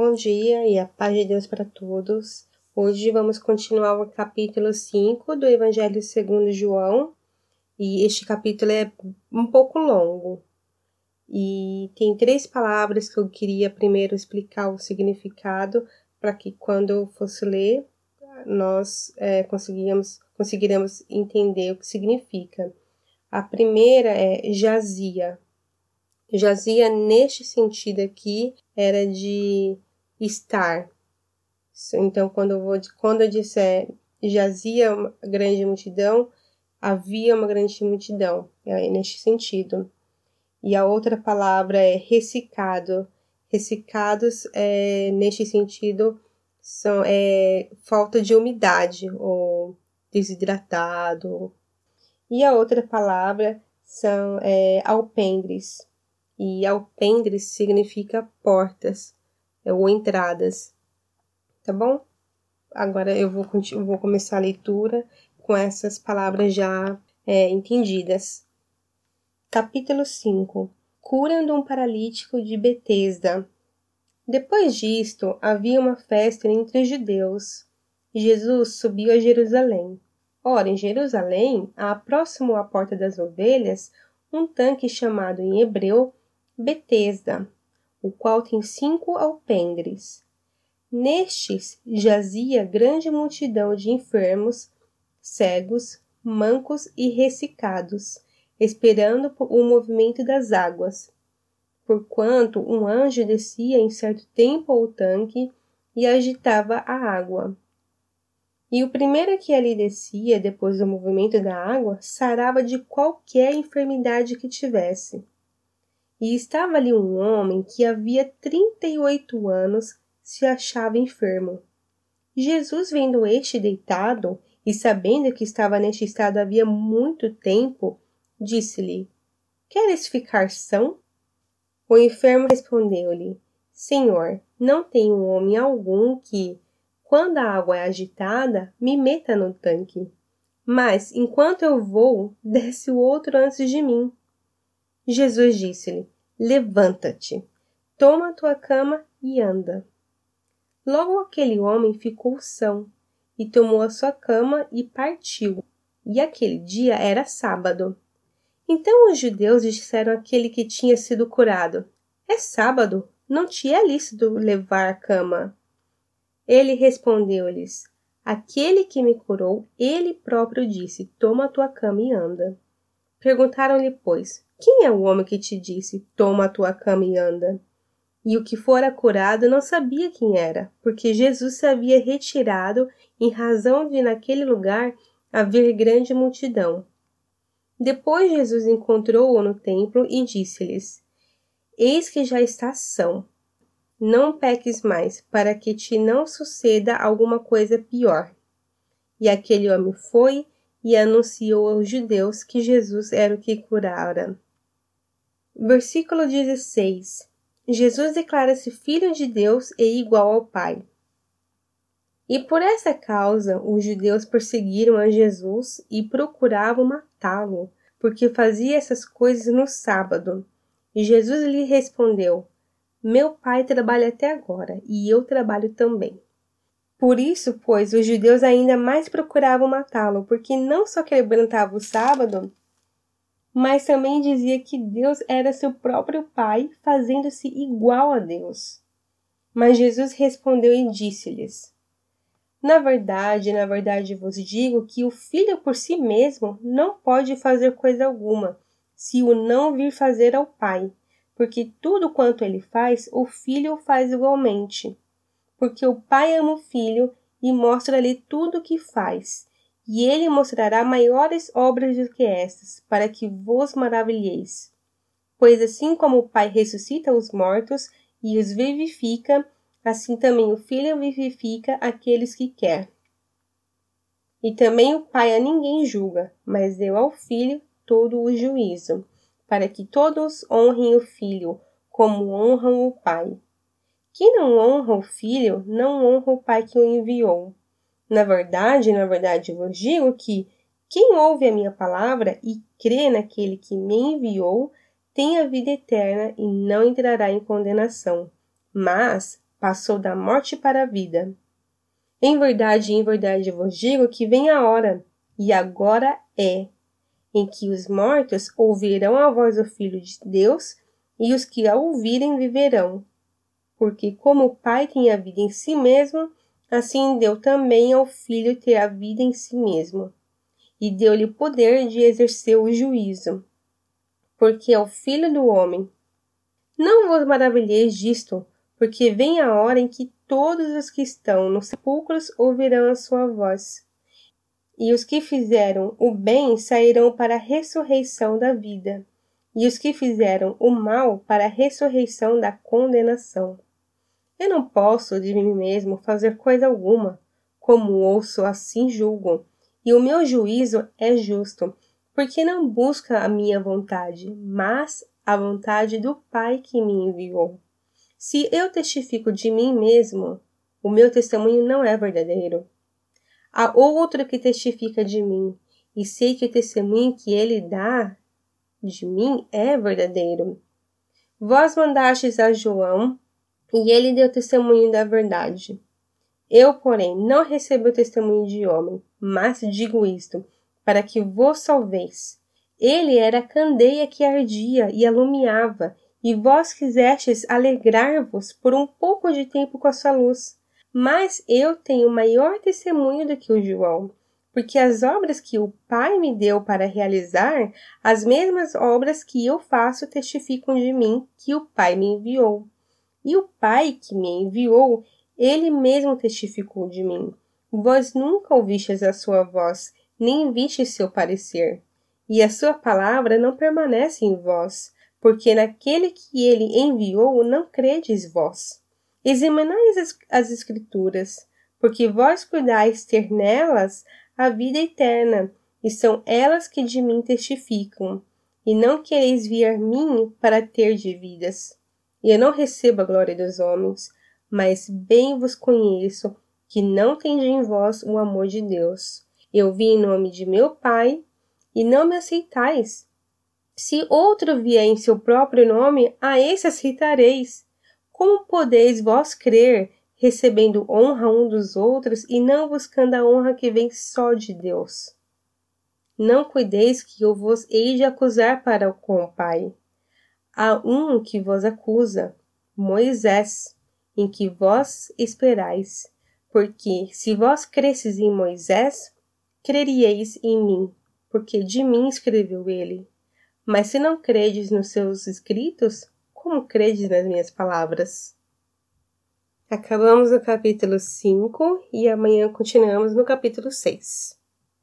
Bom dia e a paz de Deus para todos. Hoje vamos continuar o capítulo 5 do Evangelho segundo João. E este capítulo é um pouco longo. E tem três palavras que eu queria primeiro explicar o significado para que quando eu fosse ler nós é, conseguiremos entender o que significa. A primeira é jazia. Jazia, neste sentido aqui, era de estar. Então, quando eu, vou, quando eu disser jazia uma grande multidão, havia uma grande multidão, é neste sentido. E a outra palavra é ressicado. Ressecados, é, neste sentido, são é, falta de umidade ou desidratado. E a outra palavra são é, alpendres. E alpendres significa portas ou entradas. Tá bom? Agora eu vou, eu vou começar a leitura com essas palavras já é, entendidas. Capítulo 5 Curando um paralítico de Betesda. Depois disto, havia uma festa entre os judeus. Jesus subiu a Jerusalém. Ora, em Jerusalém, há próximo à porta das ovelhas, um tanque chamado em hebreu Betesda, o qual tem cinco alpendres. Nestes jazia grande multidão de enfermos, cegos, mancos e ressecados, esperando o movimento das águas porquanto um anjo descia em certo tempo ao tanque e agitava a água. E o primeiro que ali descia, depois do movimento da água, sarava de qualquer enfermidade que tivesse. E estava ali um homem que havia trinta e oito anos se achava enfermo. Jesus, vendo este deitado e sabendo que estava neste estado havia muito tempo, disse-lhe: Queres ficar são? O enfermo respondeu-lhe: Senhor, não tenho homem algum que, quando a água é agitada, me meta no tanque. Mas, enquanto eu vou, desce o outro antes de mim. Jesus disse-lhe: Levanta-te, toma a tua cama e anda. Logo aquele homem ficou são, e tomou a sua cama e partiu. E aquele dia era sábado. Então os judeus disseram àquele que tinha sido curado: É sábado, não te é lícito levar a cama. Ele respondeu-lhes: Aquele que me curou, ele próprio disse: Toma a tua cama e anda. Perguntaram-lhe, pois, quem é o homem que te disse: Toma a tua cama e anda? E o que fora curado não sabia quem era, porque Jesus se havia retirado em razão de naquele lugar haver grande multidão. Depois Jesus encontrou-o no templo e disse-lhes: Eis que já estás são. Não peques mais, para que te não suceda alguma coisa pior. E aquele homem foi e anunciou aos judeus que Jesus era o que curara. Versículo 16. Jesus declara-se filho de Deus e igual ao Pai. E por essa causa os judeus perseguiram a Jesus e procuravam matá-lo, porque fazia essas coisas no sábado. E Jesus lhe respondeu: Meu pai trabalha até agora, e eu trabalho também. Por isso, pois, os judeus ainda mais procuravam matá-lo, porque não só quebrantava o sábado, mas também dizia que Deus era seu próprio pai, fazendo-se igual a Deus. Mas Jesus respondeu e disse-lhes: na verdade, na verdade vos digo que o filho por si mesmo não pode fazer coisa alguma, se o não vir fazer ao pai, porque tudo quanto ele faz, o filho o faz igualmente. Porque o pai ama o filho e mostra-lhe tudo o que faz, e ele mostrará maiores obras do que estas, para que vos maravilheis. Pois assim como o pai ressuscita os mortos e os vivifica, assim também o Filho vivifica aqueles que quer. E também o Pai a ninguém julga, mas deu ao Filho todo o juízo, para que todos honrem o Filho, como honram o Pai. Quem não honra o Filho, não honra o Pai que o enviou. Na verdade, na verdade vos digo que quem ouve a minha palavra e crê naquele que me enviou, tem a vida eterna e não entrará em condenação, mas passou da morte para a vida. Em verdade, em verdade vos digo que vem a hora, e agora é, em que os mortos ouvirão a voz do Filho de Deus, e os que a ouvirem viverão. Porque como o Pai tem a vida em si mesmo, assim deu também ao Filho ter a vida em si mesmo, e deu-lhe poder de exercer o juízo, porque é o Filho do homem. Não vos maravilheis disto, porque vem a hora em que todos os que estão nos sepulcros ouvirão a sua voz. E os que fizeram o bem sairão para a ressurreição da vida, e os que fizeram o mal para a ressurreição da condenação. Eu não posso de mim mesmo fazer coisa alguma, como ouço assim julgo, e o meu juízo é justo, porque não busca a minha vontade, mas a vontade do Pai que me enviou. Se eu testifico de mim mesmo, o meu testemunho não é verdadeiro. Há outro que testifica de mim, e sei que o testemunho que ele dá de mim é verdadeiro. Vós mandastes a João, e ele deu testemunho da verdade. Eu, porém, não recebo testemunho de homem, mas digo isto, para que vos salveis. Ele era a candeia que ardia e alumiava, e vós quisestes alegrar-vos por um pouco de tempo com a sua luz. Mas eu tenho maior testemunho do que o João, porque as obras que o Pai me deu para realizar, as mesmas obras que eu faço testificam de mim que o Pai me enviou. E o Pai que me enviou, ele mesmo testificou de mim. Vós nunca ouvistes a sua voz, nem vistes seu parecer. E a sua palavra não permanece em vós, porque naquele que ele enviou não credes vós. Examinais as, as Escrituras, porque vós cuidais ter nelas a vida eterna, e são elas que de mim testificam, e não quereis vir a mim para ter de vidas. E eu não recebo a glória dos homens, mas bem vos conheço que não tendes em vós o amor de Deus. Eu vim em nome de meu Pai, e não me aceitais. Se outro vier em seu próprio nome, a esse aceitareis. Como podeis vós crer, recebendo honra um dos outros e não buscando a honra que vem só de Deus? Não cuideis que eu vos hei de acusar para com o Pai. Há um que vos acusa, Moisés, em que vós esperais. Porque se vós cresces em Moisés, creríeis em mim, porque de mim escreveu ele. Mas se não credes nos seus escritos, como credes nas minhas palavras? Acabamos o capítulo 5 e amanhã continuamos no capítulo 6.